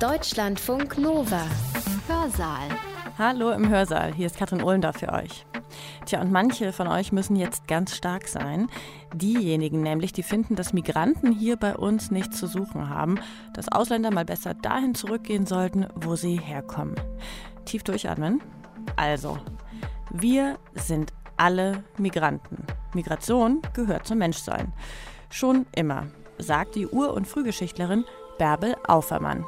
Deutschlandfunk Nova. Hörsaal. Hallo im Hörsaal, hier ist Katrin Ohlender für euch. Tja, und manche von euch müssen jetzt ganz stark sein. Diejenigen nämlich, die finden, dass Migranten hier bei uns nichts zu suchen haben, dass Ausländer mal besser dahin zurückgehen sollten, wo sie herkommen. Tief durchatmen. Also, wir sind alle Migranten. Migration gehört zum Menschsein. Schon immer, sagt die Ur- und Frühgeschichtlerin Bärbel Aufermann.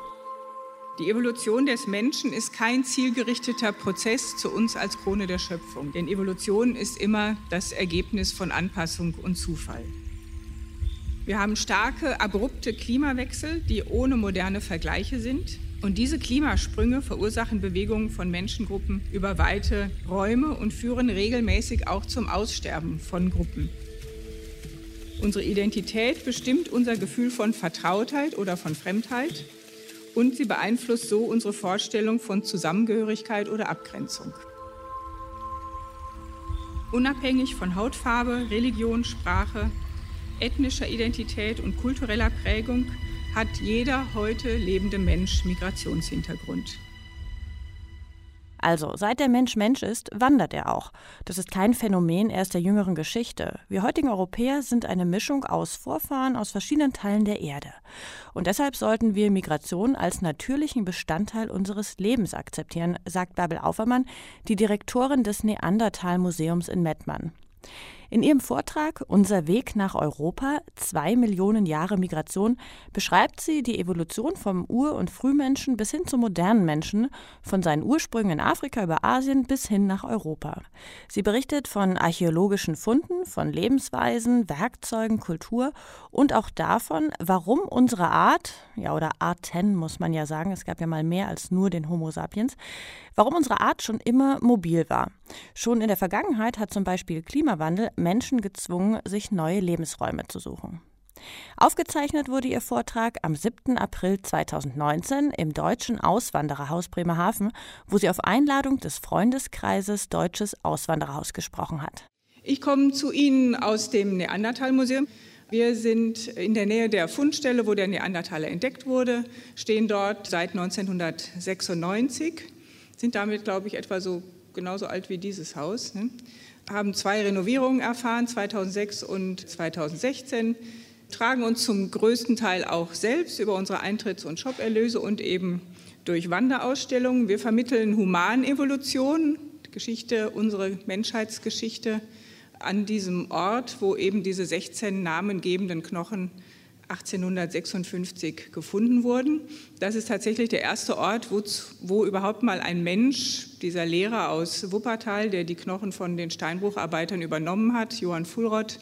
Die Evolution des Menschen ist kein zielgerichteter Prozess zu uns als Krone der Schöpfung. Denn Evolution ist immer das Ergebnis von Anpassung und Zufall. Wir haben starke, abrupte Klimawechsel, die ohne moderne Vergleiche sind. Und diese Klimasprünge verursachen Bewegungen von Menschengruppen über weite Räume und führen regelmäßig auch zum Aussterben von Gruppen. Unsere Identität bestimmt unser Gefühl von Vertrautheit oder von Fremdheit und sie beeinflusst so unsere Vorstellung von Zusammengehörigkeit oder Abgrenzung. Unabhängig von Hautfarbe, Religion, Sprache, ethnischer Identität und kultureller Prägung hat jeder heute lebende Mensch Migrationshintergrund. Also, seit der Mensch Mensch ist, wandert er auch. Das ist kein Phänomen erst der jüngeren Geschichte. Wir heutigen Europäer sind eine Mischung aus Vorfahren aus verschiedenen Teilen der Erde. Und deshalb sollten wir Migration als natürlichen Bestandteil unseres Lebens akzeptieren, sagt Bärbel Aufermann, die Direktorin des Neandertal-Museums in Mettmann. In ihrem Vortrag Unser Weg nach Europa, zwei Millionen Jahre Migration, beschreibt sie die Evolution vom Ur- und Frühmenschen bis hin zum modernen Menschen, von seinen Ursprüngen in Afrika über Asien bis hin nach Europa. Sie berichtet von archäologischen Funden, von Lebensweisen, Werkzeugen, Kultur und auch davon, warum unsere Art, ja oder Arten muss man ja sagen, es gab ja mal mehr als nur den Homo sapiens, warum unsere Art schon immer mobil war. Schon in der Vergangenheit hat zum Beispiel Klimawandel Menschen gezwungen, sich neue Lebensräume zu suchen. Aufgezeichnet wurde ihr Vortrag am 7. April 2019 im Deutschen Auswandererhaus Bremerhaven, wo sie auf Einladung des Freundeskreises Deutsches Auswandererhaus gesprochen hat. Ich komme zu Ihnen aus dem Neandertal-Museum. Wir sind in der Nähe der Fundstelle, wo der Neandertaler entdeckt wurde, stehen dort seit 1996, sind damit, glaube ich, etwa so genauso alt wie dieses Haus. Ne? haben zwei Renovierungen erfahren, 2006 und 2016, tragen uns zum größten Teil auch selbst über unsere Eintritts- und Shoperlöse und eben durch Wanderausstellungen. Wir vermitteln Humanevolution, Geschichte, unsere Menschheitsgeschichte an diesem Ort, wo eben diese 16 namengebenden Knochen 1856 gefunden wurden. Das ist tatsächlich der erste Ort, wo, wo, überhaupt mal ein Mensch, dieser Lehrer aus Wuppertal, der die Knochen von den Steinbrucharbeitern übernommen hat, Johann Fulrott,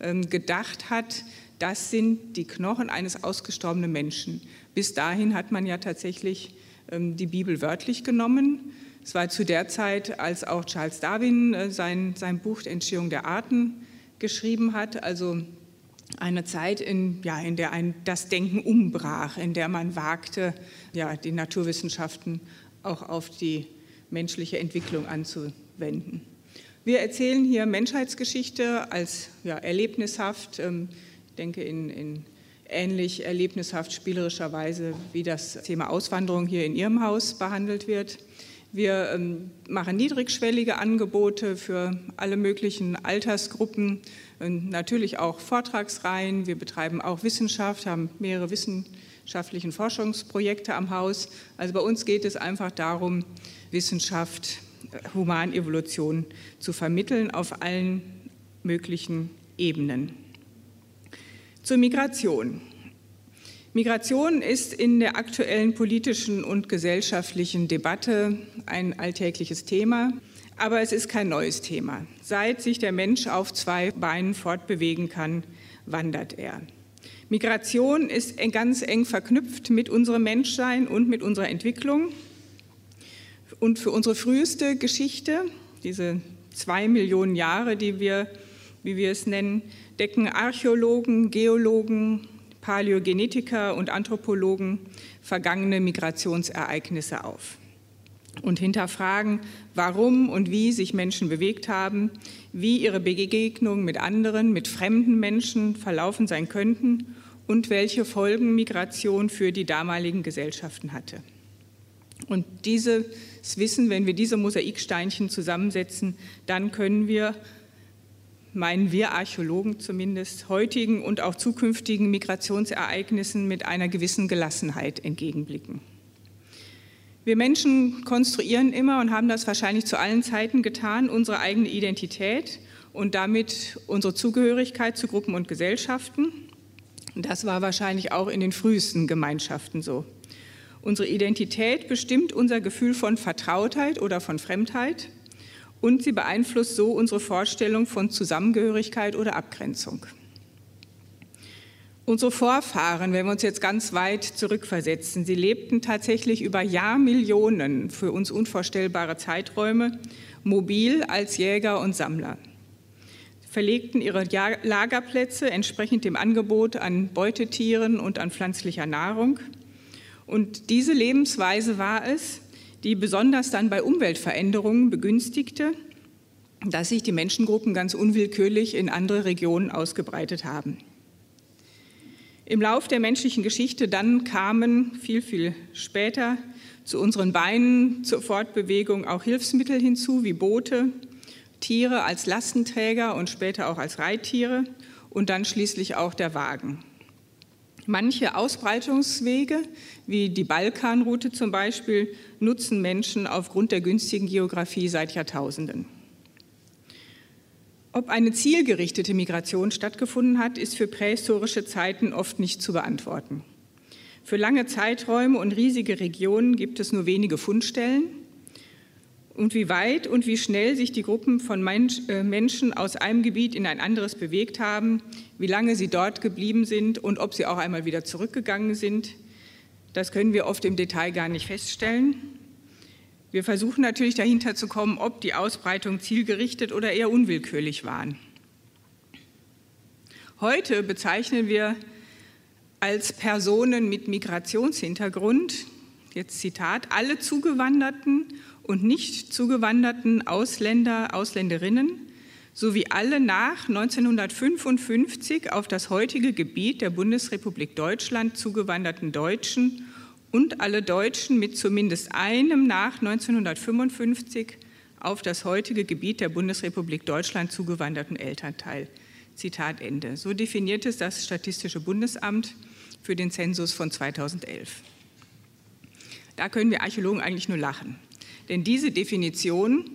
ähm, gedacht hat, das sind die Knochen eines ausgestorbenen Menschen. Bis dahin hat man ja tatsächlich ähm, die Bibel wörtlich genommen. Es war zu der Zeit, als auch Charles Darwin äh, sein, sein Buch Entstehung der Arten geschrieben hat, also eine Zeit, in, ja, in der ein, das Denken umbrach, in der man wagte, ja, die Naturwissenschaften auch auf die menschliche Entwicklung anzuwenden. Wir erzählen hier Menschheitsgeschichte als ja, erlebnishaft, ähm, ich denke in, in ähnlich erlebnishaft spielerischer Weise, wie das Thema Auswanderung hier in Ihrem Haus behandelt wird. Wir ähm, machen niedrigschwellige Angebote für alle möglichen Altersgruppen, natürlich auch Vortragsreihen. Wir betreiben auch Wissenschaft, haben mehrere wissenschaftliche Forschungsprojekte am Haus. Also bei uns geht es einfach darum, Wissenschaft, Humanevolution zu vermitteln auf allen möglichen Ebenen. Zur Migration. Migration ist in der aktuellen politischen und gesellschaftlichen Debatte ein alltägliches Thema, aber es ist kein neues Thema. Seit sich der Mensch auf zwei Beinen fortbewegen kann, wandert er. Migration ist ganz eng verknüpft mit unserem Menschsein und mit unserer Entwicklung. Und für unsere früheste Geschichte, diese zwei Millionen Jahre, die wir, wie wir es nennen, decken Archäologen, Geologen, Paläogenetiker und Anthropologen vergangene Migrationsereignisse auf und hinterfragen, warum und wie sich Menschen bewegt haben, wie ihre Begegnungen mit anderen, mit fremden Menschen verlaufen sein könnten und welche Folgen Migration für die damaligen Gesellschaften hatte. Und dieses Wissen, wenn wir diese Mosaiksteinchen zusammensetzen, dann können wir, meinen wir Archäologen zumindest, heutigen und auch zukünftigen Migrationsereignissen mit einer gewissen Gelassenheit entgegenblicken. Wir Menschen konstruieren immer und haben das wahrscheinlich zu allen Zeiten getan, unsere eigene Identität und damit unsere Zugehörigkeit zu Gruppen und Gesellschaften. Das war wahrscheinlich auch in den frühesten Gemeinschaften so. Unsere Identität bestimmt unser Gefühl von Vertrautheit oder von Fremdheit und sie beeinflusst so unsere Vorstellung von Zusammengehörigkeit oder Abgrenzung. Unsere Vorfahren, wenn wir uns jetzt ganz weit zurückversetzen, sie lebten tatsächlich über Jahrmillionen, für uns unvorstellbare Zeiträume, mobil als Jäger und Sammler. Sie verlegten ihre Lagerplätze entsprechend dem Angebot an Beutetieren und an pflanzlicher Nahrung. Und diese Lebensweise war es, die besonders dann bei Umweltveränderungen begünstigte, dass sich die Menschengruppen ganz unwillkürlich in andere Regionen ausgebreitet haben. Im Lauf der menschlichen Geschichte dann kamen viel, viel später zu unseren Beinen zur Fortbewegung auch Hilfsmittel hinzu, wie Boote, Tiere als Lastenträger und später auch als Reittiere und dann schließlich auch der Wagen. Manche Ausbreitungswege, wie die Balkanroute zum Beispiel, nutzen Menschen aufgrund der günstigen Geografie seit Jahrtausenden. Ob eine zielgerichtete Migration stattgefunden hat, ist für prähistorische Zeiten oft nicht zu beantworten. Für lange Zeiträume und riesige Regionen gibt es nur wenige Fundstellen. Und wie weit und wie schnell sich die Gruppen von äh, Menschen aus einem Gebiet in ein anderes bewegt haben, wie lange sie dort geblieben sind und ob sie auch einmal wieder zurückgegangen sind, das können wir oft im Detail gar nicht feststellen. Wir versuchen natürlich dahinter zu kommen, ob die Ausbreitung zielgerichtet oder eher unwillkürlich waren. Heute bezeichnen wir als Personen mit Migrationshintergrund, jetzt Zitat, alle zugewanderten und nicht zugewanderten Ausländer, Ausländerinnen sowie alle nach 1955 auf das heutige Gebiet der Bundesrepublik Deutschland zugewanderten Deutschen und alle Deutschen mit zumindest einem nach 1955 auf das heutige Gebiet der Bundesrepublik Deutschland zugewanderten Elternteil. Zitat Ende. So definiert es das Statistische Bundesamt für den Zensus von 2011. Da können wir Archäologen eigentlich nur lachen, denn diese Definition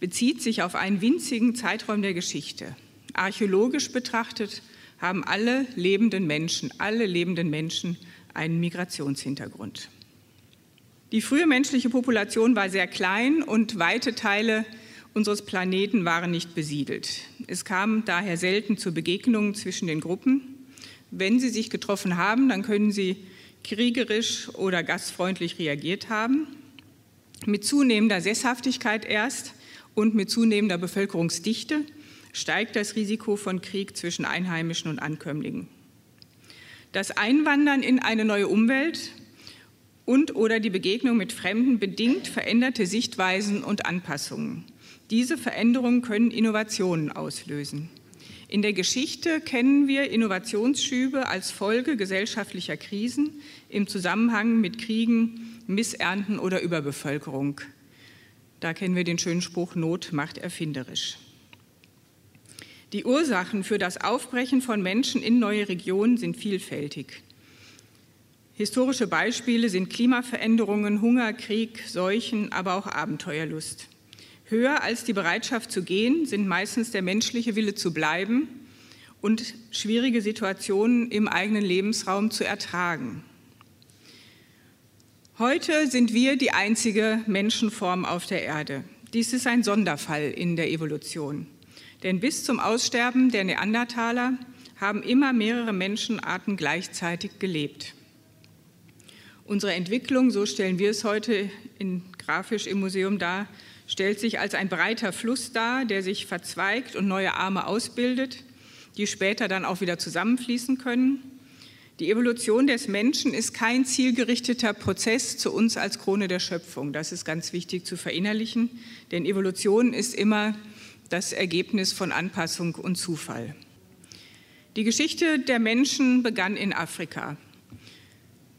bezieht sich auf einen winzigen Zeitraum der Geschichte. Archäologisch betrachtet haben alle lebenden Menschen, alle lebenden Menschen einen Migrationshintergrund. Die frühe menschliche Population war sehr klein und weite Teile unseres Planeten waren nicht besiedelt. Es kam daher selten zu Begegnungen zwischen den Gruppen. Wenn sie sich getroffen haben, dann können sie kriegerisch oder gastfreundlich reagiert haben. Mit zunehmender Sesshaftigkeit erst und mit zunehmender Bevölkerungsdichte steigt das Risiko von Krieg zwischen Einheimischen und Ankömmlingen. Das Einwandern in eine neue Umwelt und oder die Begegnung mit Fremden bedingt veränderte Sichtweisen und Anpassungen. Diese Veränderungen können Innovationen auslösen. In der Geschichte kennen wir Innovationsschübe als Folge gesellschaftlicher Krisen im Zusammenhang mit Kriegen, Missernten oder Überbevölkerung. Da kennen wir den schönen Spruch, Not macht erfinderisch. Die Ursachen für das Aufbrechen von Menschen in neue Regionen sind vielfältig. Historische Beispiele sind Klimaveränderungen, Hunger, Krieg, Seuchen, aber auch Abenteuerlust. Höher als die Bereitschaft zu gehen sind meistens der menschliche Wille zu bleiben und schwierige Situationen im eigenen Lebensraum zu ertragen. Heute sind wir die einzige Menschenform auf der Erde. Dies ist ein Sonderfall in der Evolution. Denn bis zum Aussterben der Neandertaler haben immer mehrere Menschenarten gleichzeitig gelebt. Unsere Entwicklung, so stellen wir es heute in, grafisch im Museum dar, stellt sich als ein breiter Fluss dar, der sich verzweigt und neue Arme ausbildet, die später dann auch wieder zusammenfließen können. Die Evolution des Menschen ist kein zielgerichteter Prozess zu uns als Krone der Schöpfung. Das ist ganz wichtig zu verinnerlichen, denn Evolution ist immer das Ergebnis von Anpassung und Zufall. Die Geschichte der Menschen begann in Afrika.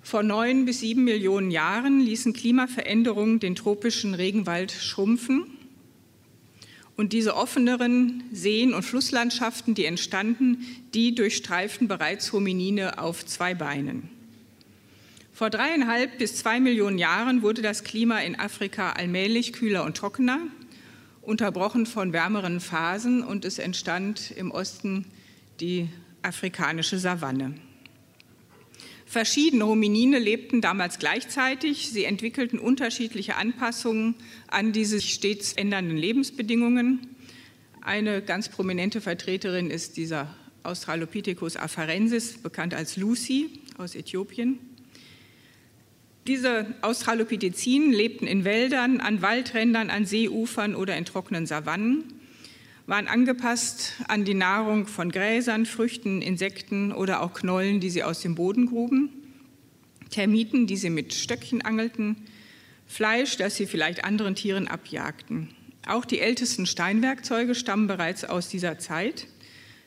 Vor neun bis sieben Millionen Jahren ließen Klimaveränderungen den tropischen Regenwald schrumpfen. Und diese offeneren Seen- und Flusslandschaften, die entstanden, die durchstreiften bereits Hominine auf zwei Beinen. Vor dreieinhalb bis zwei Millionen Jahren wurde das Klima in Afrika allmählich kühler und trockener, unterbrochen von wärmeren Phasen und es entstand im Osten die afrikanische Savanne. Verschiedene Hominine lebten damals gleichzeitig. Sie entwickelten unterschiedliche Anpassungen an diese stets ändernden Lebensbedingungen. Eine ganz prominente Vertreterin ist dieser Australopithecus afarensis, bekannt als Lucy aus Äthiopien. Diese Australopithecinen lebten in Wäldern, an Waldrändern, an Seeufern oder in trockenen Savannen waren angepasst an die Nahrung von Gräsern, Früchten, Insekten oder auch Knollen, die sie aus dem Boden gruben, Termiten, die sie mit Stöckchen angelten, Fleisch, das sie vielleicht anderen Tieren abjagten. Auch die ältesten Steinwerkzeuge stammen bereits aus dieser Zeit.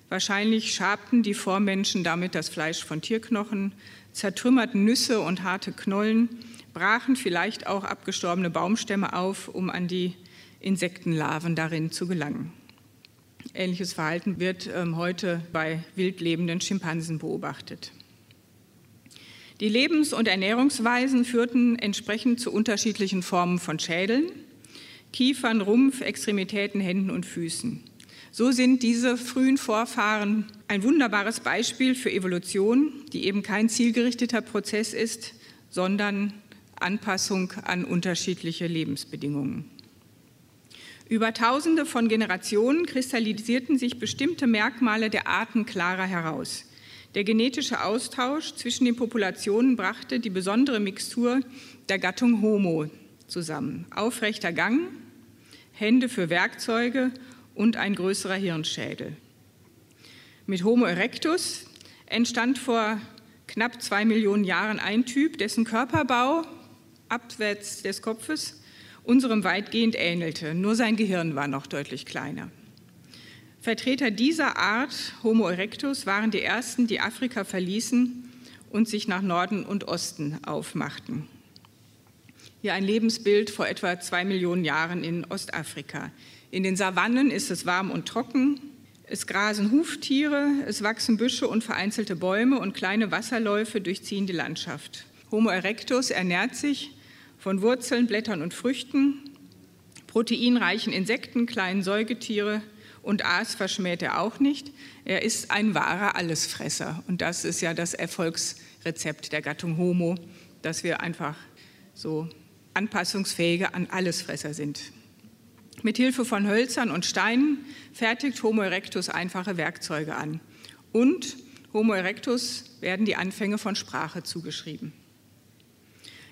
Wahrscheinlich schabten die Vormenschen damit das Fleisch von Tierknochen, zertrümmerten Nüsse und harte Knollen, brachen vielleicht auch abgestorbene Baumstämme auf, um an die Insektenlarven darin zu gelangen. Ähnliches Verhalten wird ähm, heute bei wildlebenden Schimpansen beobachtet. Die Lebens- und Ernährungsweisen führten entsprechend zu unterschiedlichen Formen von Schädeln, Kiefern, Rumpf, Extremitäten, Händen und Füßen. So sind diese frühen Vorfahren ein wunderbares Beispiel für Evolution, die eben kein zielgerichteter Prozess ist, sondern Anpassung an unterschiedliche Lebensbedingungen. Über Tausende von Generationen kristallisierten sich bestimmte Merkmale der Arten klarer heraus. Der genetische Austausch zwischen den Populationen brachte die besondere Mixtur der Gattung Homo zusammen. Aufrechter Gang, Hände für Werkzeuge und ein größerer Hirnschädel. Mit Homo erectus entstand vor knapp zwei Millionen Jahren ein Typ, dessen Körperbau abwärts des Kopfes unserem weitgehend ähnelte, nur sein Gehirn war noch deutlich kleiner. Vertreter dieser Art, Homo erectus, waren die ersten, die Afrika verließen und sich nach Norden und Osten aufmachten. Hier ein Lebensbild vor etwa zwei Millionen Jahren in Ostafrika. In den Savannen ist es warm und trocken. Es grasen Huftiere, es wachsen Büsche und vereinzelte Bäume und kleine Wasserläufe durchziehen die Landschaft. Homo erectus ernährt sich von Wurzeln, Blättern und Früchten, proteinreichen Insekten, kleinen Säugetiere und Aas verschmäht er auch nicht. Er ist ein wahrer Allesfresser und das ist ja das Erfolgsrezept der Gattung Homo, dass wir einfach so anpassungsfähige an Allesfresser sind. Mit Hilfe von Hölzern und Steinen fertigt Homo erectus einfache Werkzeuge an. Und Homo erectus werden die Anfänge von Sprache zugeschrieben.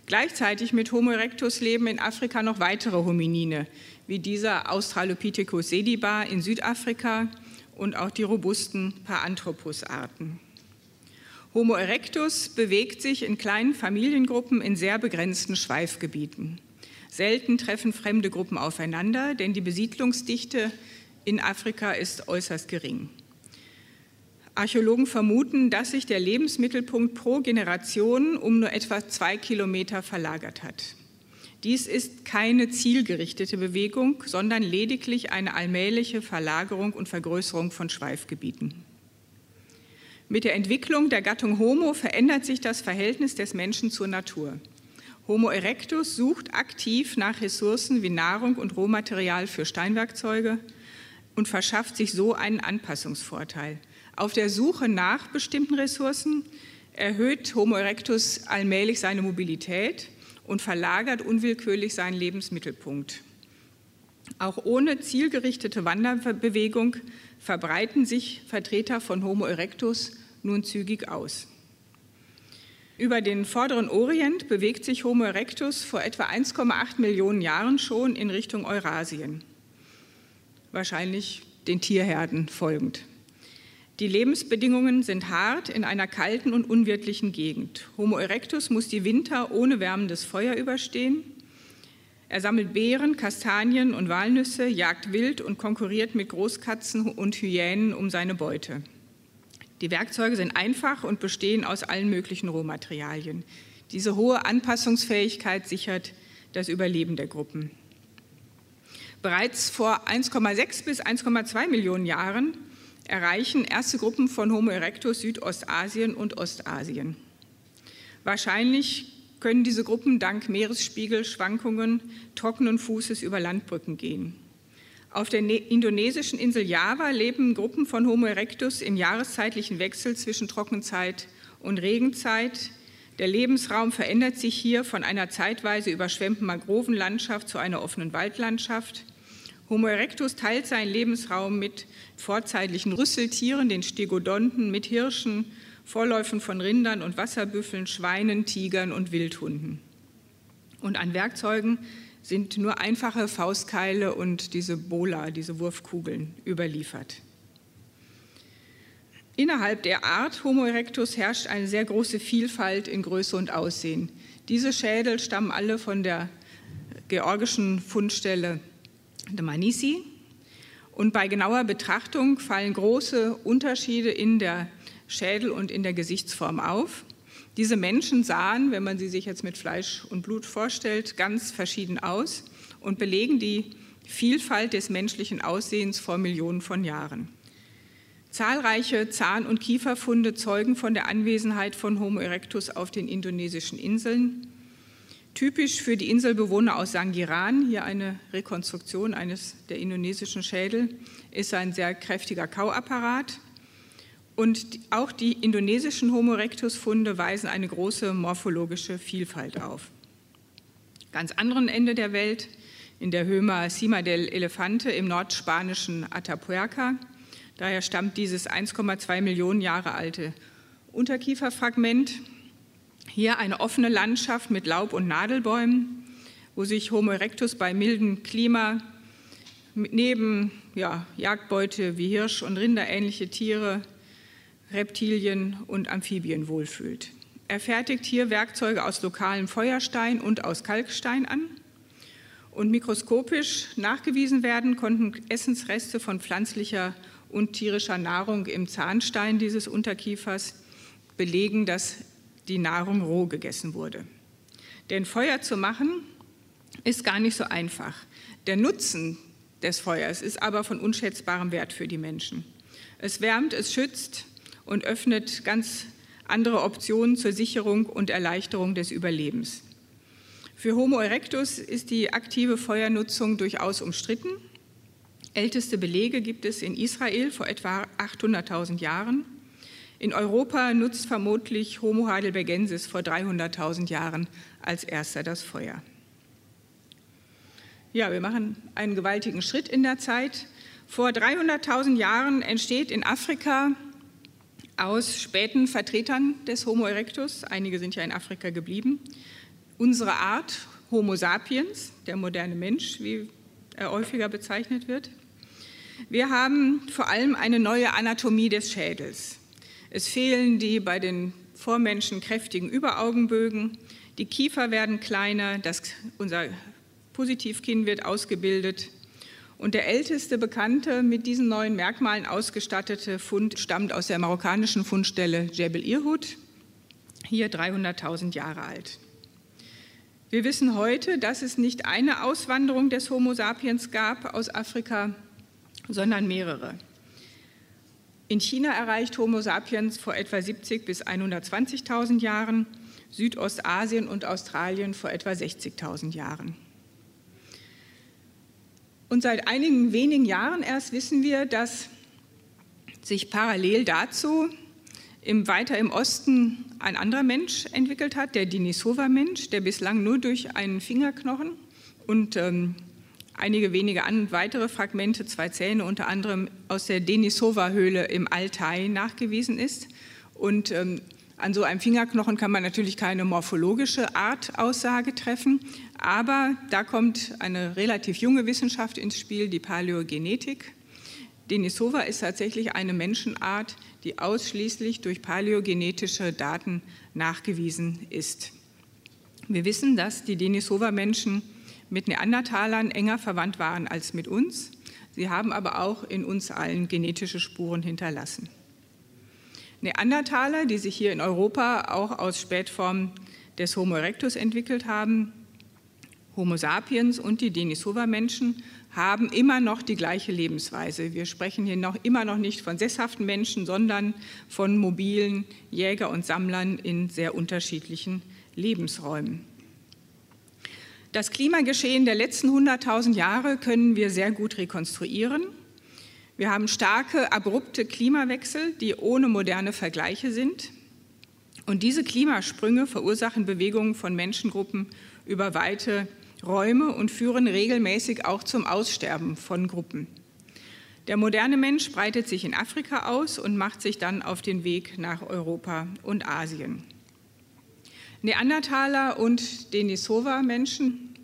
Gleichzeitig mit Homo erectus leben in Afrika noch weitere Hominine, wie dieser Australopithecus sediba in Südafrika und auch die robusten Paranthropus-Arten. Homo erectus bewegt sich in kleinen Familiengruppen in sehr begrenzten Schweifgebieten. Selten treffen fremde Gruppen aufeinander, denn die Besiedlungsdichte in Afrika ist äußerst gering. Archäologen vermuten, dass sich der Lebensmittelpunkt pro Generation um nur etwa zwei Kilometer verlagert hat. Dies ist keine zielgerichtete Bewegung, sondern lediglich eine allmähliche Verlagerung und Vergrößerung von Schweifgebieten. Mit der Entwicklung der Gattung Homo verändert sich das Verhältnis des Menschen zur Natur. Homo erectus sucht aktiv nach Ressourcen wie Nahrung und Rohmaterial für Steinwerkzeuge und verschafft sich so einen Anpassungsvorteil. Auf der Suche nach bestimmten Ressourcen erhöht Homo erectus allmählich seine Mobilität und verlagert unwillkürlich seinen Lebensmittelpunkt. Auch ohne zielgerichtete Wanderbewegung verbreiten sich Vertreter von Homo erectus nun zügig aus. Über den vorderen Orient bewegt sich Homo erectus vor etwa 1,8 Millionen Jahren schon in Richtung Eurasien, wahrscheinlich den Tierherden folgend. Die Lebensbedingungen sind hart in einer kalten und unwirtlichen Gegend. Homo erectus muss die Winter ohne wärmendes Feuer überstehen. Er sammelt Beeren, Kastanien und Walnüsse, jagt wild und konkurriert mit Großkatzen und Hyänen um seine Beute. Die Werkzeuge sind einfach und bestehen aus allen möglichen Rohmaterialien. Diese hohe Anpassungsfähigkeit sichert das Überleben der Gruppen. Bereits vor 1,6 bis 1,2 Millionen Jahren erreichen erste Gruppen von Homo erectus Südostasien und Ostasien. Wahrscheinlich können diese Gruppen dank Meeresspiegelschwankungen trockenen Fußes über Landbrücken gehen. Auf der ne-, indonesischen Insel Java leben Gruppen von Homo erectus im jahreszeitlichen Wechsel zwischen Trockenzeit und Regenzeit. Der Lebensraum verändert sich hier von einer zeitweise überschwemmten Mangrovenlandschaft zu einer offenen Waldlandschaft. Homo erectus teilt seinen Lebensraum mit vorzeitlichen Rüsseltieren, den Stegodonten, mit Hirschen, Vorläufen von Rindern und Wasserbüffeln, Schweinen, Tigern und Wildhunden. Und an Werkzeugen sind nur einfache Faustkeile und diese Bola, diese Wurfkugeln überliefert. Innerhalb der Art Homo erectus herrscht eine sehr große Vielfalt in Größe und Aussehen. Diese Schädel stammen alle von der georgischen Fundstelle de Manisi. Und bei genauer Betrachtung fallen große Unterschiede in der Schädel und in der Gesichtsform auf. Diese Menschen sahen, wenn man sie sich jetzt mit Fleisch und Blut vorstellt, ganz verschieden aus und belegen die Vielfalt des menschlichen Aussehens vor Millionen von Jahren. Zahlreiche Zahn- und Kieferfunde zeugen von der Anwesenheit von Homo erectus auf den indonesischen Inseln. Typisch für die Inselbewohner aus Sangiran, hier eine Rekonstruktion eines der indonesischen Schädel, ist ein sehr kräftiger Kauapparat. Und auch die indonesischen Homo erectus-Funde weisen eine große morphologische Vielfalt auf. Ganz anderen Ende der Welt, in der Hömer Cima del Elefante im nordspanischen Atapuerca, daher stammt dieses 1,2 Millionen Jahre alte Unterkieferfragment. Hier eine offene Landschaft mit Laub- und Nadelbäumen, wo sich Homo erectus bei mildem Klima neben ja, Jagdbeute wie Hirsch und Rinder ähnliche Tiere Reptilien und Amphibien wohlfühlt. Er fertigt hier Werkzeuge aus lokalem Feuerstein und aus Kalkstein an. Und mikroskopisch nachgewiesen werden konnten Essensreste von pflanzlicher und tierischer Nahrung im Zahnstein dieses Unterkiefers belegen, dass die Nahrung roh gegessen wurde. Denn Feuer zu machen ist gar nicht so einfach. Der Nutzen des Feuers ist aber von unschätzbarem Wert für die Menschen. Es wärmt, es schützt, und öffnet ganz andere Optionen zur Sicherung und Erleichterung des Überlebens. Für Homo erectus ist die aktive Feuernutzung durchaus umstritten. Älteste Belege gibt es in Israel vor etwa 800.000 Jahren. In Europa nutzt vermutlich Homo heidelbergensis vor 300.000 Jahren als erster das Feuer. Ja, wir machen einen gewaltigen Schritt in der Zeit. Vor 300.000 Jahren entsteht in Afrika aus späten Vertretern des Homo erectus, einige sind ja in Afrika geblieben, unsere Art Homo sapiens, der moderne Mensch, wie er häufiger bezeichnet wird. Wir haben vor allem eine neue Anatomie des Schädels. Es fehlen die bei den Vormenschen kräftigen Überaugenbögen, die Kiefer werden kleiner, das, unser Positivkinn wird ausgebildet, und der älteste bekannte mit diesen neuen Merkmalen ausgestattete Fund stammt aus der marokkanischen Fundstelle Jebel Irhud, hier 300.000 Jahre alt. Wir wissen heute, dass es nicht eine Auswanderung des Homo sapiens gab aus Afrika, sondern mehrere. In China erreicht Homo sapiens vor etwa 70 bis 120.000 Jahren, Südostasien und Australien vor etwa 60.000 Jahren. Und seit einigen wenigen Jahren erst wissen wir, dass sich parallel dazu im, weiter im Osten ein anderer Mensch entwickelt hat, der Denisova-Mensch, der bislang nur durch einen Fingerknochen und ähm, einige wenige an, weitere Fragmente, zwei Zähne unter anderem aus der Denisova-Höhle im Altai nachgewiesen ist. Und ähm, an so einem Fingerknochen kann man natürlich keine morphologische Artaussage treffen, aber da kommt eine relativ junge Wissenschaft ins Spiel, die Paläogenetik. Denisova ist tatsächlich eine Menschenart, die ausschließlich durch paläogenetische Daten nachgewiesen ist. Wir wissen, dass die Denisova-Menschen mit Neandertalern enger verwandt waren als mit uns. Sie haben aber auch in uns allen genetische Spuren hinterlassen. Neandertaler, die sich hier in Europa auch aus Spätformen des Homo erectus entwickelt haben, Homo sapiens und die Denisova-Menschen haben immer noch die gleiche Lebensweise. Wir sprechen hier noch immer noch nicht von sesshaften Menschen, sondern von mobilen Jäger und Sammlern in sehr unterschiedlichen Lebensräumen. Das Klimageschehen der letzten 100.000 Jahre können wir sehr gut rekonstruieren. Wir haben starke, abrupte Klimawechsel, die ohne moderne Vergleiche sind. Und diese Klimasprünge verursachen Bewegungen von Menschengruppen über weite Räume und führen regelmäßig auch zum Aussterben von Gruppen. Der moderne Mensch breitet sich in Afrika aus und macht sich dann auf den Weg nach Europa und Asien. Neandertaler und Denisova-Menschen,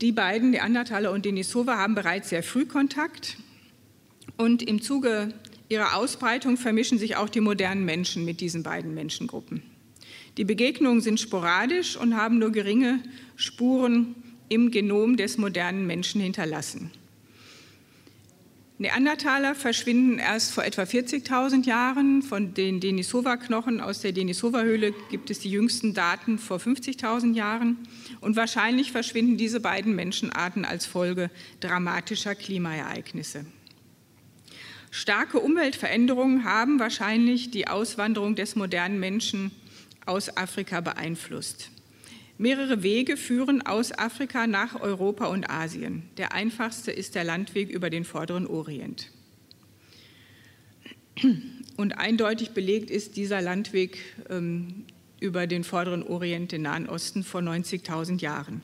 die beiden, Neandertaler und Denisova, haben bereits sehr früh Kontakt. Und im Zuge ihrer Ausbreitung vermischen sich auch die modernen Menschen mit diesen beiden Menschengruppen. Die Begegnungen sind sporadisch und haben nur geringe Spuren im Genom des modernen Menschen hinterlassen. Neandertaler verschwinden erst vor etwa 40.000 Jahren. Von den Denisova-Knochen aus der Denisova-Höhle gibt es die jüngsten Daten vor 50.000 Jahren. Und wahrscheinlich verschwinden diese beiden Menschenarten als Folge dramatischer Klimaereignisse. Starke Umweltveränderungen haben wahrscheinlich die Auswanderung des modernen Menschen aus Afrika beeinflusst. Mehrere Wege führen aus Afrika nach Europa und Asien. Der einfachste ist der Landweg über den vorderen Orient. Und eindeutig belegt ist dieser Landweg ähm, über den vorderen Orient, den Nahen Osten, vor 90.000 Jahren.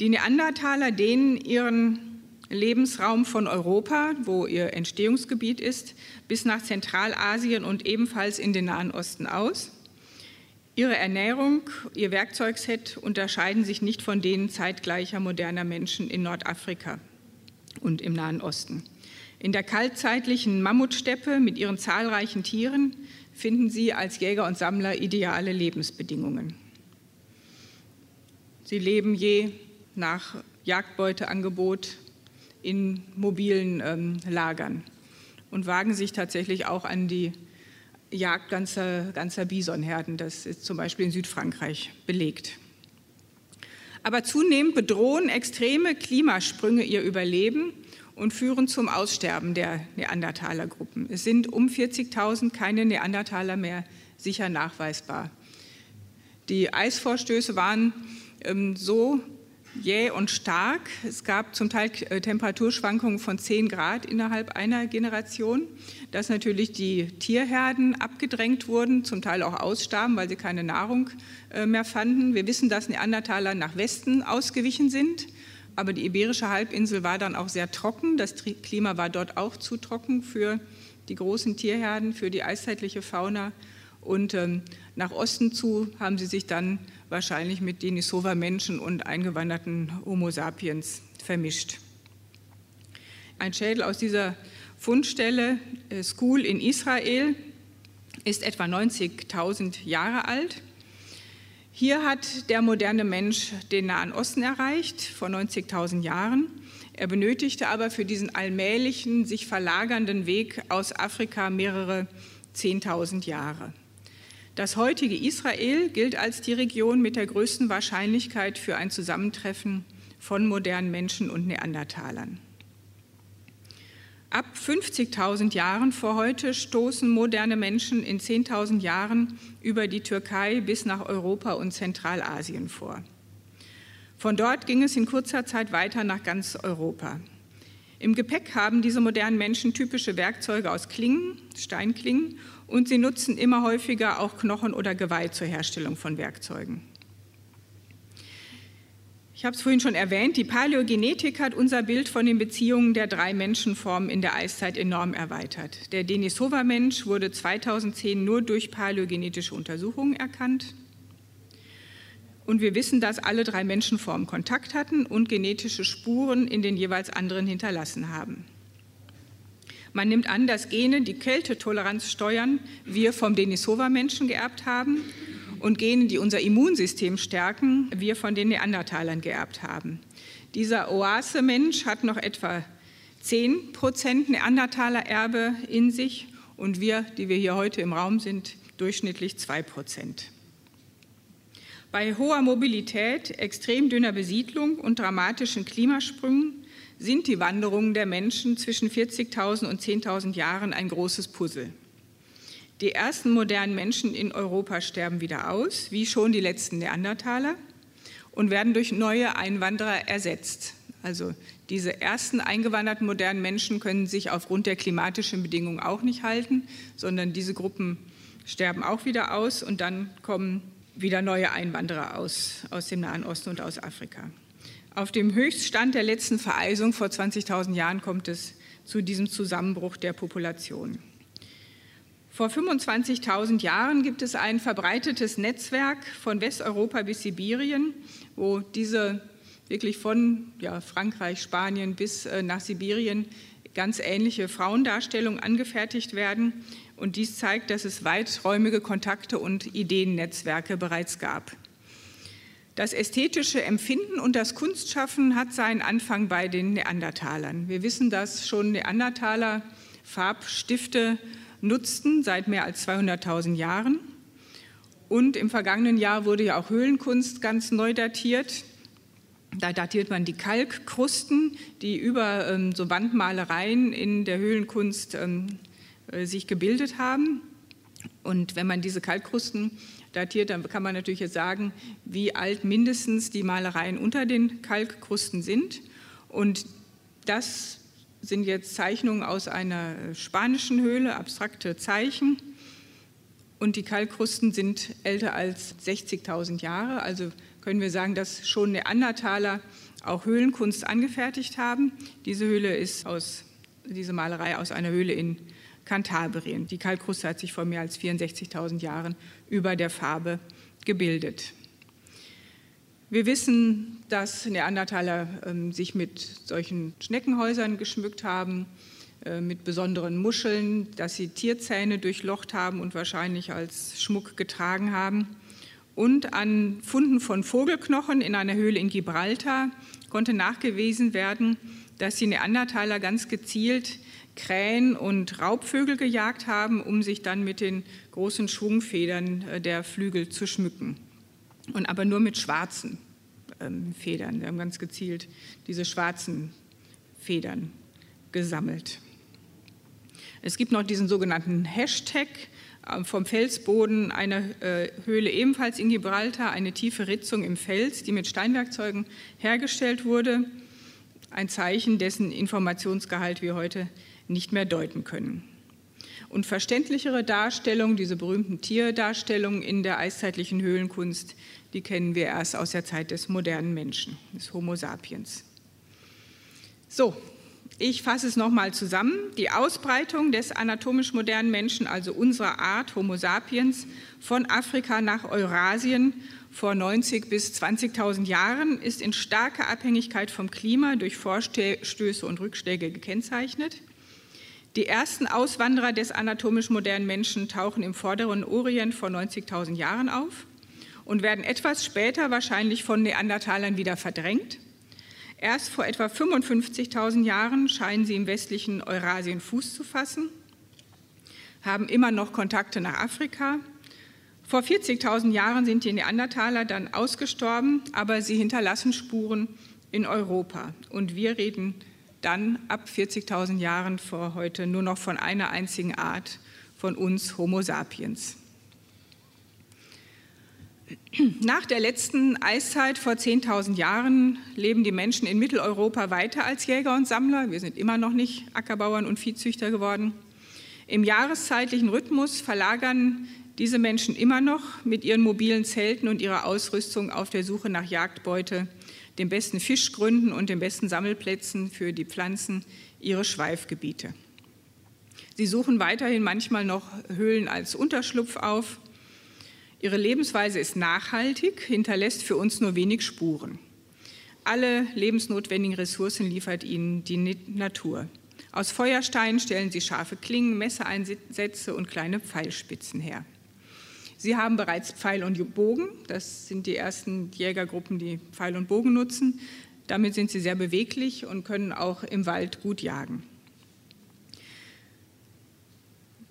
Die Neandertaler dehnen ihren Lebensraum von Europa, wo ihr Entstehungsgebiet ist, bis nach Zentralasien und ebenfalls in den Nahen Osten aus. Ihre Ernährung, ihr Werkzeugset unterscheiden sich nicht von denen zeitgleicher moderner Menschen in Nordafrika und im Nahen Osten. In der kaltzeitlichen Mammutsteppe mit ihren zahlreichen Tieren finden Sie als Jäger und Sammler ideale Lebensbedingungen. Sie leben je nach Jagdbeuteangebot in mobilen ähm, Lagern und wagen sich tatsächlich auch an die Jagd ganzer, ganzer Bisonherden. Das ist zum Beispiel in Südfrankreich belegt. Aber zunehmend bedrohen extreme Klimasprünge ihr Überleben und führen zum Aussterben der Neandertalergruppen. Es sind um 40.000 keine Neandertaler mehr sicher nachweisbar. Die Eisvorstöße waren ähm, so jäh und stark. Es gab zum Teil äh, Temperaturschwankungen von 10 Grad innerhalb einer Generation, dass natürlich die Tierherden abgedrängt wurden, zum Teil auch ausstarben, weil sie keine Nahrung äh, mehr fanden. Wir wissen, dass Neandertaler nach Westen ausgewichen sind, aber die Iberische Halbinsel war dann auch sehr trocken. Das Klima war dort auch zu trocken für die großen Tierherden, für die eiszeitliche Fauna. Und ähm, nach Osten zu haben sie sich dann wahrscheinlich mit Denisova-Menschen und eingewanderten Homo sapiens vermischt. Ein Schädel aus dieser Fundstelle, äh, School in Israel, ist etwa 90.000 Jahre alt. Hier hat der moderne Mensch den Nahen Osten erreicht, vor 90.000 Jahren. Er benötigte aber für diesen allmählichen, sich verlagernden Weg aus Afrika mehrere 10.000 Jahre. Das heutige Israel gilt als die Region mit der größten Wahrscheinlichkeit für ein Zusammentreffen von modernen Menschen und Neandertalern. Ab 50.000 Jahren vor heute stoßen moderne Menschen in 10.000 Jahren über die Türkei bis nach Europa und Zentralasien vor. Von dort ging es in kurzer Zeit weiter nach ganz Europa. Im Gepäck haben diese modernen Menschen typische Werkzeuge aus Klingen, Steinklingen und sie nutzen immer häufiger auch Knochen oder Geweih zur Herstellung von Werkzeugen. Ich habe es vorhin schon erwähnt, die Paläogenetik hat unser Bild von den Beziehungen der drei Menschenformen in der Eiszeit enorm erweitert. Der Denisova-Mensch wurde 2010 nur durch paläogenetische Untersuchungen erkannt. Und wir wissen, dass alle drei Menschenformen Kontakt hatten und genetische Spuren in den jeweils anderen hinterlassen haben. Man nimmt an, dass Gene, die Kältetoleranz steuern, wir vom Denisova-Menschen geerbt haben und Gene, die unser Immunsystem stärken, wir von den Neandertalern geerbt haben. Dieser Oase-Mensch hat noch etwa 10 Prozent Neandertaler-Erbe in sich und wir, die wir hier heute im Raum sind, durchschnittlich 2 Prozent. Bei hoher Mobilität, extrem dünner Besiedlung und dramatischen Klimasprüngen sind die Wanderungen der Menschen zwischen 40.000 und 10.000 Jahren ein großes Puzzle. Die ersten modernen Menschen in Europa sterben wieder aus, wie schon die letzten Neandertaler, und werden durch neue Einwanderer ersetzt. Also diese ersten eingewanderten modernen Menschen können sich aufgrund der klimatischen Bedingungen auch nicht halten, sondern diese Gruppen sterben auch wieder aus und dann kommen wieder neue Einwanderer aus, aus dem Nahen Osten und aus Afrika. Auf dem Höchststand der letzten Vereisung vor 20.000 Jahren kommt es zu diesem Zusammenbruch der Population. Vor 25.000 Jahren gibt es ein verbreitetes Netzwerk von Westeuropa bis Sibirien, wo diese wirklich von ja, Frankreich, Spanien bis äh, nach Sibirien ganz ähnliche Frauendarstellungen angefertigt werden. Und dies zeigt, dass es weiträumige Kontakte und Ideennetzwerke bereits gab. Das ästhetische Empfinden und das Kunstschaffen hat seinen Anfang bei den Neandertalern. Wir wissen, dass schon Neandertaler Farbstifte nutzten seit mehr als 200.000 Jahren. Und im vergangenen Jahr wurde ja auch Höhlenkunst ganz neu datiert. Da datiert man die Kalkkrusten, die über ähm, so Wandmalereien in der Höhlenkunst ähm, äh, sich gebildet haben. Und wenn man diese Kalkkrusten datiert, dann kann man natürlich jetzt sagen, wie alt mindestens die Malereien unter den Kalkkrusten sind. Und das sind jetzt Zeichnungen aus einer spanischen Höhle, abstrakte Zeichen. Und die Kalkkrusten sind älter als 60.000 Jahre. Also können wir sagen, dass schon Neandertaler auch Höhlenkunst angefertigt haben. Diese Höhle ist aus, diese Malerei aus einer Höhle in Kantabrien. Die Kalkkruste hat sich vor mehr als 64.000 Jahren über der Farbe gebildet. Wir wissen, dass Neandertaler äh, sich mit solchen Schneckenhäusern geschmückt haben, äh, mit besonderen Muscheln, dass sie Tierzähne durchlocht haben und wahrscheinlich als Schmuck getragen haben. Und an Funden von Vogelknochen in einer Höhle in Gibraltar konnte nachgewiesen werden, dass die Neandertaler ganz gezielt Krähen und Raubvögel gejagt haben, um sich dann mit den großen Schwungfedern äh, der Flügel zu schmücken. Und aber nur mit schwarzen ähm, Federn. Wir haben ganz gezielt diese schwarzen Federn gesammelt. Es gibt noch diesen sogenannten Hashtag äh, vom Felsboden einer äh, Höhle ebenfalls in Gibraltar, eine tiefe Ritzung im Fels, die mit Steinwerkzeugen hergestellt wurde. Ein Zeichen, dessen Informationsgehalt wir heute nicht mehr deuten können. Und verständlichere Darstellungen, diese berühmten Tierdarstellungen in der eiszeitlichen Höhlenkunst, die kennen wir erst aus der Zeit des modernen Menschen, des Homo sapiens. So, ich fasse es nochmal zusammen. Die Ausbreitung des anatomisch modernen Menschen, also unserer Art Homo sapiens, von Afrika nach Eurasien vor 90 bis 20.000 Jahren ist in starker Abhängigkeit vom Klima durch Vorstöße und Rückschläge gekennzeichnet. Die ersten Auswanderer des anatomisch modernen Menschen tauchen im vorderen Orient vor 90.000 Jahren auf und werden etwas später wahrscheinlich von Neandertalern wieder verdrängt. Erst vor etwa 55.000 Jahren scheinen sie im westlichen Eurasien Fuß zu fassen, haben immer noch Kontakte nach Afrika. Vor 40.000 Jahren sind die Neandertaler dann ausgestorben, aber sie hinterlassen Spuren in Europa. Und wir reden dann ab 40.000 Jahren vor heute nur noch von einer einzigen Art von uns Homo sapiens. Nach der letzten Eiszeit vor 10.000 Jahren leben die Menschen in Mitteleuropa weiter als Jäger und Sammler. Wir sind immer noch nicht Ackerbauern und Viehzüchter geworden. Im jahreszeitlichen Rhythmus verlagern diese Menschen immer noch mit ihren mobilen Zelten und ihrer Ausrüstung auf der Suche nach Jagdbeute den besten Fischgründen und den besten Sammelplätzen für die Pflanzen ihre Schweifgebiete. Sie suchen weiterhin manchmal noch Höhlen als Unterschlupf auf. Ihre Lebensweise ist nachhaltig, hinterlässt für uns nur wenig Spuren. Alle lebensnotwendigen Ressourcen liefert ihnen die Natur. Aus Feuersteinen stellen sie scharfe Klingen, Messereinsätze und kleine Pfeilspitzen her. Sie haben bereits Pfeil und Bogen. Das sind die ersten Jägergruppen, die Pfeil und Bogen nutzen. Damit sind sie sehr beweglich und können auch im Wald gut jagen.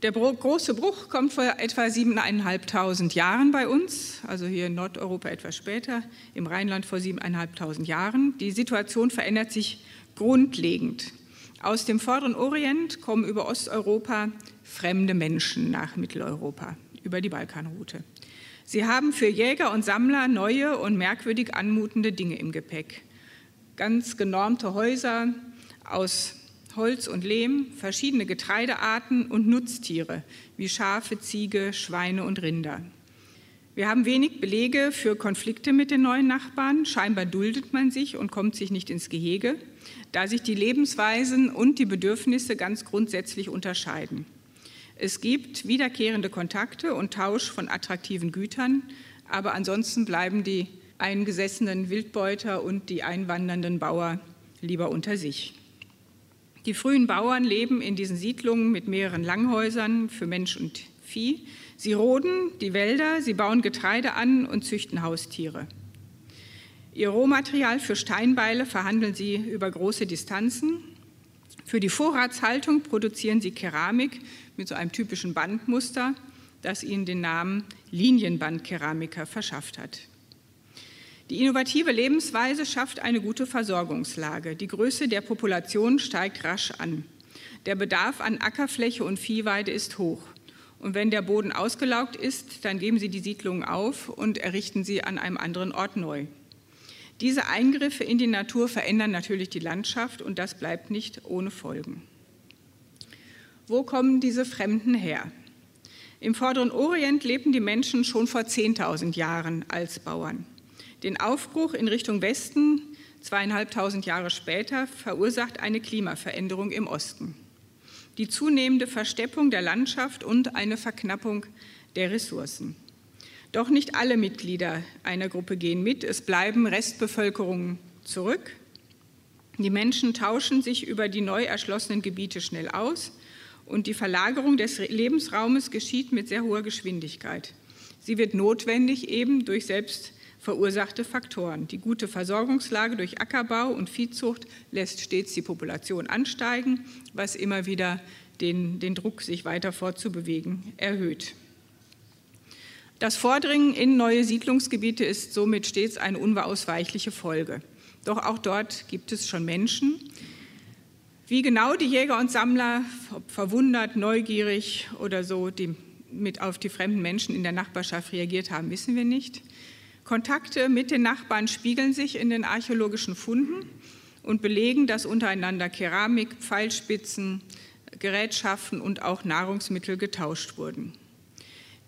Der große Bruch kommt vor etwa 7.500 Jahren bei uns, also hier in Nordeuropa etwas später, im Rheinland vor 7.500 Jahren. Die Situation verändert sich grundlegend. Aus dem vorderen Orient kommen über Osteuropa fremde Menschen nach Mitteleuropa, über die Balkanroute. Sie haben für Jäger und Sammler neue und merkwürdig anmutende Dinge im Gepäck. Ganz genormte Häuser aus Holz und Lehm, verschiedene Getreidearten und Nutztiere wie Schafe, Ziege, Schweine und Rinder. Wir haben wenig Belege für Konflikte mit den neuen Nachbarn. Scheinbar duldet man sich und kommt sich nicht ins Gehege, da sich die Lebensweisen und die Bedürfnisse ganz grundsätzlich unterscheiden. Es gibt wiederkehrende Kontakte und Tausch von attraktiven Gütern, aber ansonsten bleiben die eingesessenen Wildbeuter und die einwandernden Bauer lieber unter sich. Die frühen Bauern leben in diesen Siedlungen mit mehreren Langhäusern für Mensch und Vieh. Sie roden die Wälder, sie bauen Getreide an und züchten Haustiere. Ihr Rohmaterial für Steinbeile verhandeln sie über große Distanzen. Für die Vorratshaltung produzieren sie Keramik mit so einem typischen Bandmuster, das ihnen den Namen Linienbandkeramiker verschafft hat. Die innovative Lebensweise schafft eine gute Versorgungslage. Die Größe der Population steigt rasch an. Der Bedarf an Ackerfläche und Viehweide ist hoch. Und wenn der Boden ausgelaugt ist, dann geben sie die Siedlungen auf und errichten sie an einem anderen Ort neu. Diese Eingriffe in die Natur verändern natürlich die Landschaft und das bleibt nicht ohne Folgen. Wo kommen diese Fremden her? Im vorderen Orient lebten die Menschen schon vor 10.000 Jahren als Bauern. Den Aufbruch in Richtung Westen, zweieinhalbtausend Jahre später, verursacht eine Klimaveränderung im Osten. Die zunehmende Versteppung der Landschaft und eine Verknappung der Ressourcen. Doch nicht alle Mitglieder einer Gruppe gehen mit, es bleiben Restbevölkerungen zurück. Die Menschen tauschen sich über die neu erschlossenen Gebiete schnell aus und die Verlagerung des Lebensraumes geschieht mit sehr hoher Geschwindigkeit. Sie wird notwendig eben durch selbst verursachte Faktoren. Die gute Versorgungslage durch Ackerbau und Viehzucht lässt stets die Population ansteigen, was immer wieder den, den Druck, sich weiter fortzubewegen, erhöht. Das Vordringen in neue Siedlungsgebiete ist somit stets eine unausweichliche Folge. Doch auch dort gibt es schon Menschen. Wie genau die Jäger und Sammler, ob verwundert, neugierig oder so, die mit auf die fremden Menschen in der Nachbarschaft reagiert haben, wissen wir nicht. Kontakte mit den Nachbarn spiegeln sich in den archäologischen Funden und belegen, dass untereinander Keramik, Pfeilspitzen, Gerätschaften und auch Nahrungsmittel getauscht wurden.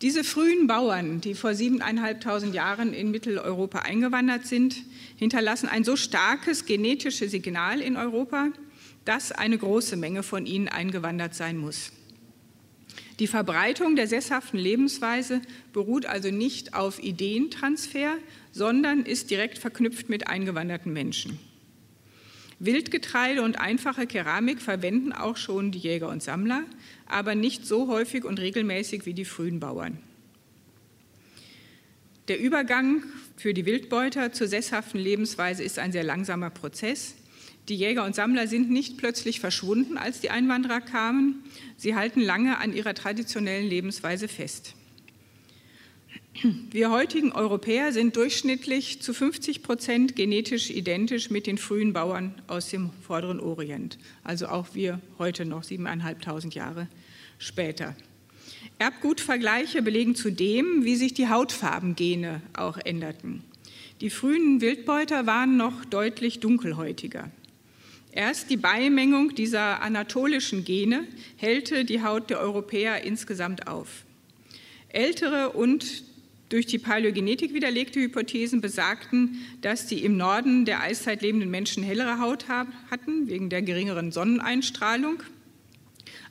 Diese frühen Bauern, die vor siebeneinhalbtausend Jahren in Mitteleuropa eingewandert sind, hinterlassen ein so starkes genetisches Signal in Europa, dass eine große Menge von ihnen eingewandert sein muss. Die Verbreitung der sesshaften Lebensweise beruht also nicht auf Ideentransfer, sondern ist direkt verknüpft mit eingewanderten Menschen. Wildgetreide und einfache Keramik verwenden auch schon die Jäger und Sammler, aber nicht so häufig und regelmäßig wie die frühen Bauern. Der Übergang für die Wildbeuter zur sesshaften Lebensweise ist ein sehr langsamer Prozess. Die Jäger und Sammler sind nicht plötzlich verschwunden, als die Einwanderer kamen. Sie halten lange an ihrer traditionellen Lebensweise fest. Wir heutigen Europäer sind durchschnittlich zu 50 Prozent genetisch identisch mit den frühen Bauern aus dem vorderen Orient. Also auch wir heute noch siebeneinhalbtausend Jahre später. Erbgutvergleiche belegen zudem, wie sich die Hautfarbengene auch änderten. Die frühen Wildbeuter waren noch deutlich dunkelhäutiger. Erst die Beimengung dieser anatolischen Gene hellte die Haut der Europäer insgesamt auf. Ältere und durch die Paläogenetik widerlegte Hypothesen besagten, dass die im Norden der Eiszeit lebenden Menschen hellere Haut hatten, wegen der geringeren Sonneneinstrahlung.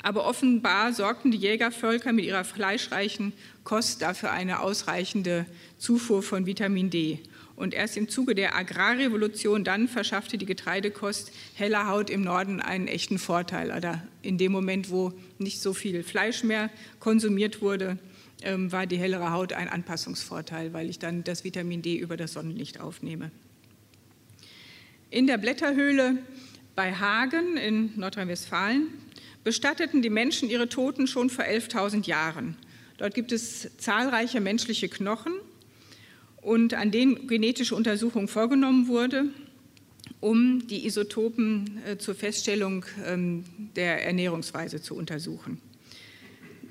Aber offenbar sorgten die Jägervölker mit ihrer fleischreichen Kost dafür eine ausreichende Zufuhr von Vitamin D. Und erst im Zuge der Agrarrevolution dann verschaffte die Getreidekost heller Haut im Norden einen echten Vorteil. Oder in dem Moment, wo nicht so viel Fleisch mehr konsumiert wurde, ähm, war die hellere Haut ein Anpassungsvorteil, weil ich dann das Vitamin D über das Sonnenlicht aufnehme. In der Blätterhöhle bei Hagen in Nordrhein-Westfalen bestatteten die Menschen ihre Toten schon vor 11.000 Jahren. Dort gibt es zahlreiche menschliche Knochen und an denen genetische Untersuchung vorgenommen wurde, um die Isotopen äh, zur Feststellung ähm, der Ernährungsweise zu untersuchen.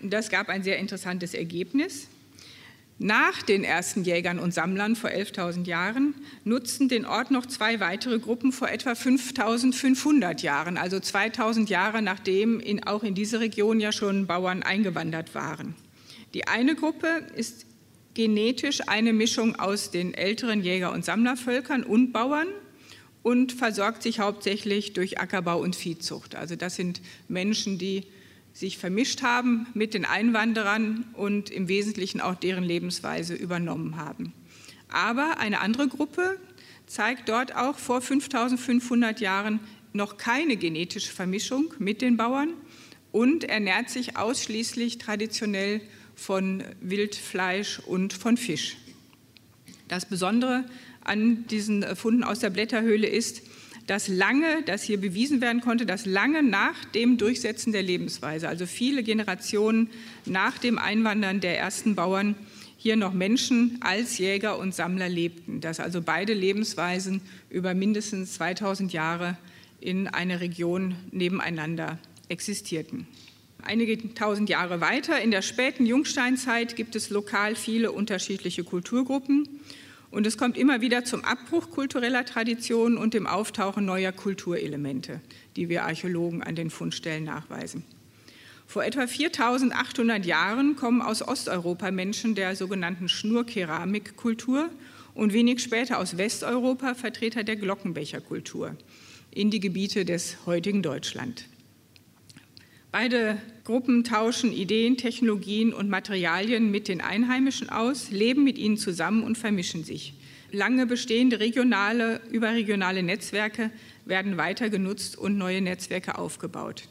Das gab ein sehr interessantes Ergebnis. Nach den ersten Jägern und Sammlern vor 11.000 Jahren nutzten den Ort noch zwei weitere Gruppen vor etwa 5.500 Jahren, also 2.000 Jahre nachdem in, auch in diese Region ja schon Bauern eingewandert waren. Die eine Gruppe ist genetisch eine Mischung aus den älteren Jäger- und Sammlervölkern und Bauern und versorgt sich hauptsächlich durch Ackerbau und Viehzucht. Also das sind Menschen, die sich vermischt haben mit den Einwanderern und im Wesentlichen auch deren Lebensweise übernommen haben. Aber eine andere Gruppe zeigt dort auch vor 5500 Jahren noch keine genetische Vermischung mit den Bauern und ernährt sich ausschließlich traditionell von Wildfleisch und von Fisch. Das Besondere an diesen Funden aus der Blätterhöhle ist, dass lange, dass hier bewiesen werden konnte, dass lange nach dem Durchsetzen der Lebensweise, also viele Generationen nach dem Einwandern der ersten Bauern, hier noch Menschen als Jäger und Sammler lebten, dass also beide Lebensweisen über mindestens 2000 Jahre in einer Region nebeneinander existierten. Einige tausend Jahre weiter, in der späten Jungsteinzeit, gibt es lokal viele unterschiedliche Kulturgruppen und es kommt immer wieder zum Abbruch kultureller Traditionen und dem Auftauchen neuer Kulturelemente, die wir Archäologen an den Fundstellen nachweisen. Vor etwa 4800 Jahren kommen aus Osteuropa Menschen der sogenannten Schnurkeramikkultur und wenig später aus Westeuropa Vertreter der Glockenbecherkultur in die Gebiete des heutigen Deutschland. Beide Gruppen tauschen Ideen, Technologien und Materialien mit den Einheimischen aus, leben mit ihnen zusammen und vermischen sich. Lange bestehende regionale, überregionale Netzwerke werden weiter genutzt und neue Netzwerke aufgebaut.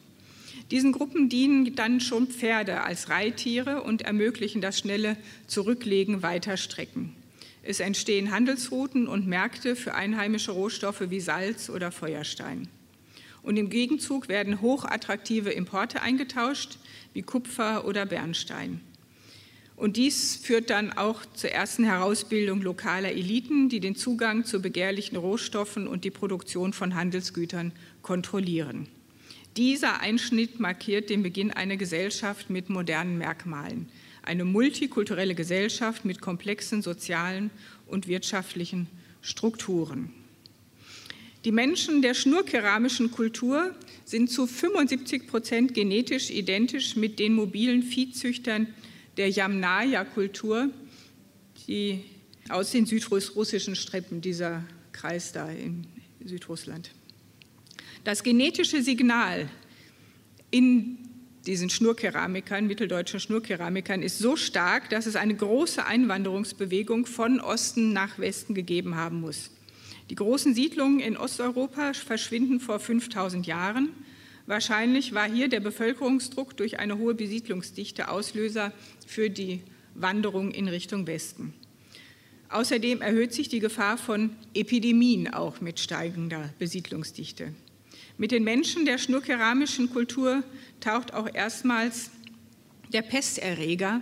Diesen Gruppen dienen dann schon Pferde als Reittiere und ermöglichen das schnelle Zurücklegen weiter Strecken. Es entstehen Handelsrouten und Märkte für einheimische Rohstoffe wie Salz oder Feuerstein. Und im Gegenzug werden hochattraktive Importe eingetauscht, wie Kupfer oder Bernstein. Und dies führt dann auch zur ersten Herausbildung lokaler Eliten, die den Zugang zu begehrlichen Rohstoffen und die Produktion von Handelsgütern kontrollieren. Dieser Einschnitt markiert den Beginn einer Gesellschaft mit modernen Merkmalen, eine multikulturelle Gesellschaft mit komplexen sozialen und wirtschaftlichen Strukturen. Die Menschen der schnurkeramischen Kultur sind zu 75 Prozent genetisch identisch mit den mobilen Viehzüchtern der Yamnaya-Kultur, die aus den südrussischen Streppen, dieser Kreis da in Südrussland. Das genetische Signal in diesen Schnurkeramikern, mitteldeutschen Schnurkeramikern, ist so stark, dass es eine große Einwanderungsbewegung von Osten nach Westen gegeben haben muss. Die großen Siedlungen in Osteuropa verschwinden vor 5000 Jahren. Wahrscheinlich war hier der Bevölkerungsdruck durch eine hohe Besiedlungsdichte Auslöser für die Wanderung in Richtung Westen. Außerdem erhöht sich die Gefahr von Epidemien auch mit steigender Besiedlungsdichte. Mit den Menschen der schnurkeramischen Kultur taucht auch erstmals der Pesterreger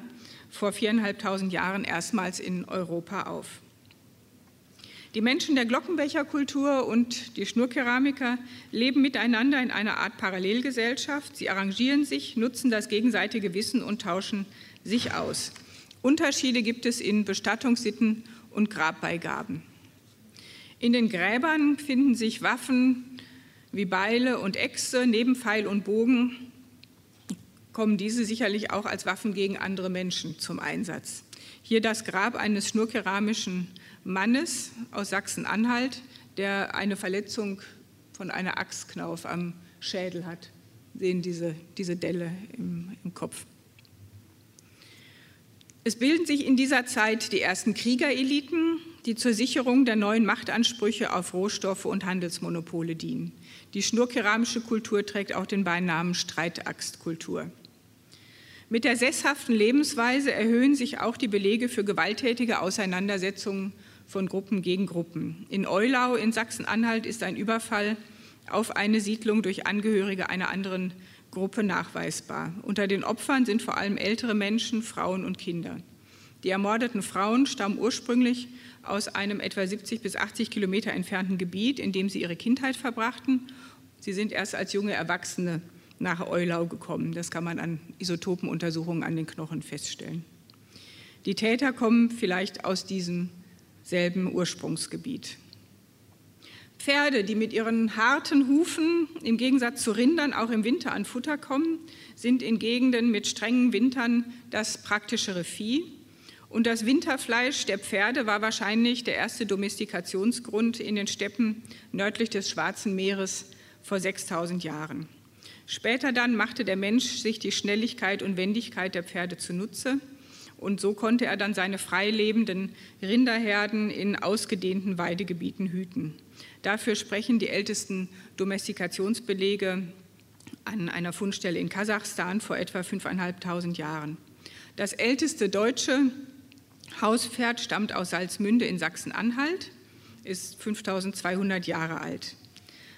vor viereinhalbtausend Jahren erstmals in Europa auf. Die Menschen der Glockenbecherkultur und die Schnurkeramiker leben miteinander in einer Art Parallelgesellschaft. Sie arrangieren sich, nutzen das gegenseitige Wissen und tauschen sich aus. Unterschiede gibt es in Bestattungssitten und Grabbeigaben. In den Gräbern finden sich Waffen wie Beile und Äxte, neben Pfeil und Bogen kommen diese sicherlich auch als Waffen gegen andere Menschen zum Einsatz. Hier das Grab eines schnurkeramischen Mannes aus Sachsen-Anhalt, der eine Verletzung von einer Axtknauf am Schädel hat. Sehen diese, diese Delle im, im Kopf. Es bilden sich in dieser Zeit die ersten Kriegereliten, die zur Sicherung der neuen Machtansprüche auf Rohstoffe und Handelsmonopole dienen. Die schnurkeramische Kultur trägt auch den Beinamen Streitaxtkultur. Mit der sesshaften Lebensweise erhöhen sich auch die Belege für gewalttätige Auseinandersetzungen von Gruppen gegen Gruppen. In Eulau in Sachsen-Anhalt ist ein Überfall auf eine Siedlung durch Angehörige einer anderen Gruppe nachweisbar. Unter den Opfern sind vor allem ältere Menschen, Frauen und Kinder. Die ermordeten Frauen stammen ursprünglich aus einem etwa 70 bis 80 Kilometer entfernten Gebiet, in dem sie ihre Kindheit verbrachten. Sie sind erst als junge Erwachsene nach Eulau gekommen. Das kann man an Isotopenuntersuchungen an den Knochen feststellen. Die Täter kommen vielleicht aus diesem selben Ursprungsgebiet. Pferde, die mit ihren harten Hufen im Gegensatz zu Rindern auch im Winter an Futter kommen, sind in Gegenden mit strengen Wintern das praktischere Vieh. Und das Winterfleisch der Pferde war wahrscheinlich der erste Domestikationsgrund in den Steppen nördlich des Schwarzen Meeres vor 6000 Jahren. Später dann machte der Mensch sich die Schnelligkeit und Wendigkeit der Pferde zunutze. Und so konnte er dann seine frei lebenden Rinderherden in ausgedehnten Weidegebieten hüten. Dafür sprechen die ältesten Domestikationsbelege an einer Fundstelle in Kasachstan vor etwa 5.500 Jahren. Das älteste deutsche Hauspferd stammt aus Salzmünde in Sachsen-Anhalt, ist 5200 Jahre alt.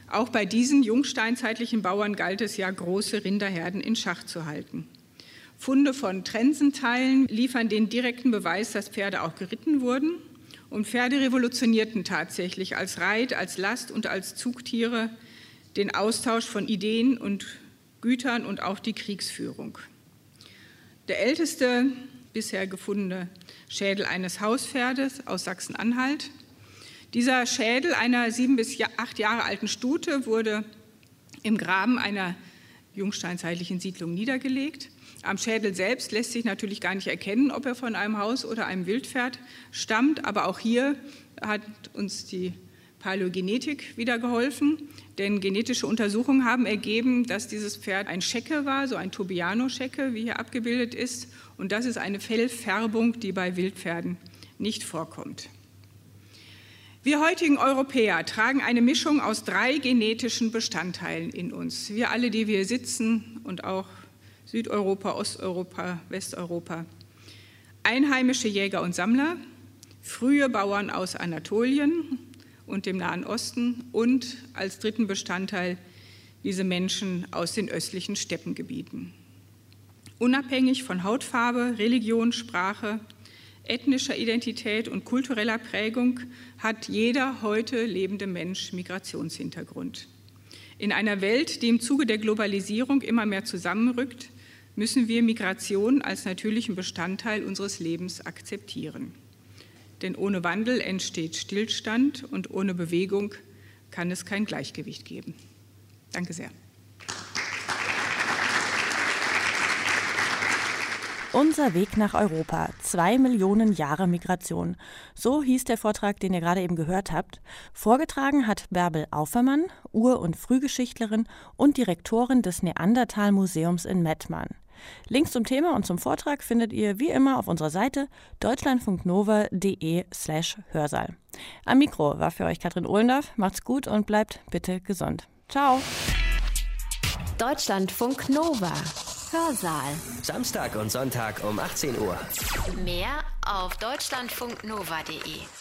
Auch bei diesen jungsteinzeitlichen Bauern galt es ja, große Rinderherden in Schach zu halten. Funde von Trensenteilen liefern den direkten Beweis, dass Pferde auch geritten wurden. Und Pferde revolutionierten tatsächlich als Reit, als Last und als Zugtiere den Austausch von Ideen und Gütern und auch die Kriegsführung. Der älteste bisher gefundene Schädel eines Hauspferdes aus Sachsen-Anhalt. Dieser Schädel einer sieben bis acht Jahre alten Stute wurde im Graben einer jungsteinzeitlichen Siedlung niedergelegt. Am Schädel selbst lässt sich natürlich gar nicht erkennen, ob er von einem Haus oder einem Wildpferd stammt, aber auch hier hat uns die Paläogenetik wieder geholfen, denn genetische Untersuchungen haben ergeben, dass dieses Pferd ein Schecke war, so ein Tobiano-Schecke, wie hier abgebildet ist, und das ist eine Fellfärbung, die bei Wildpferden nicht vorkommt. Wir heutigen Europäer tragen eine Mischung aus drei genetischen Bestandteilen in uns. Wir alle, die wir sitzen und auch Südeuropa, Osteuropa, Westeuropa. Einheimische Jäger und Sammler, frühe Bauern aus Anatolien und dem Nahen Osten und als dritten Bestandteil diese Menschen aus den östlichen Steppengebieten. Unabhängig von Hautfarbe, Religion, Sprache, ethnischer Identität und kultureller Prägung hat jeder heute lebende Mensch Migrationshintergrund. In einer Welt, die im Zuge der Globalisierung immer mehr zusammenrückt, müssen wir Migration als natürlichen Bestandteil unseres Lebens akzeptieren. Denn ohne Wandel entsteht Stillstand und ohne Bewegung kann es kein Gleichgewicht geben. Danke sehr. Unser Weg nach Europa. Zwei Millionen Jahre Migration. So hieß der Vortrag, den ihr gerade eben gehört habt. Vorgetragen hat Bärbel Aufermann, Ur- und Frühgeschichtlerin und Direktorin des Neandertal-Museums in Mettmann. Links zum Thema und zum Vortrag findet ihr wie immer auf unserer Seite deutschlandfunknova.de slash Hörsaal. Am Mikro war für euch Katrin Ohlendorf. Macht's gut und bleibt bitte gesund. Ciao. Deutschlandfunk Nova. Hörsaal. Samstag und Sonntag um 18 Uhr. Mehr auf deutschlandfunknova.de.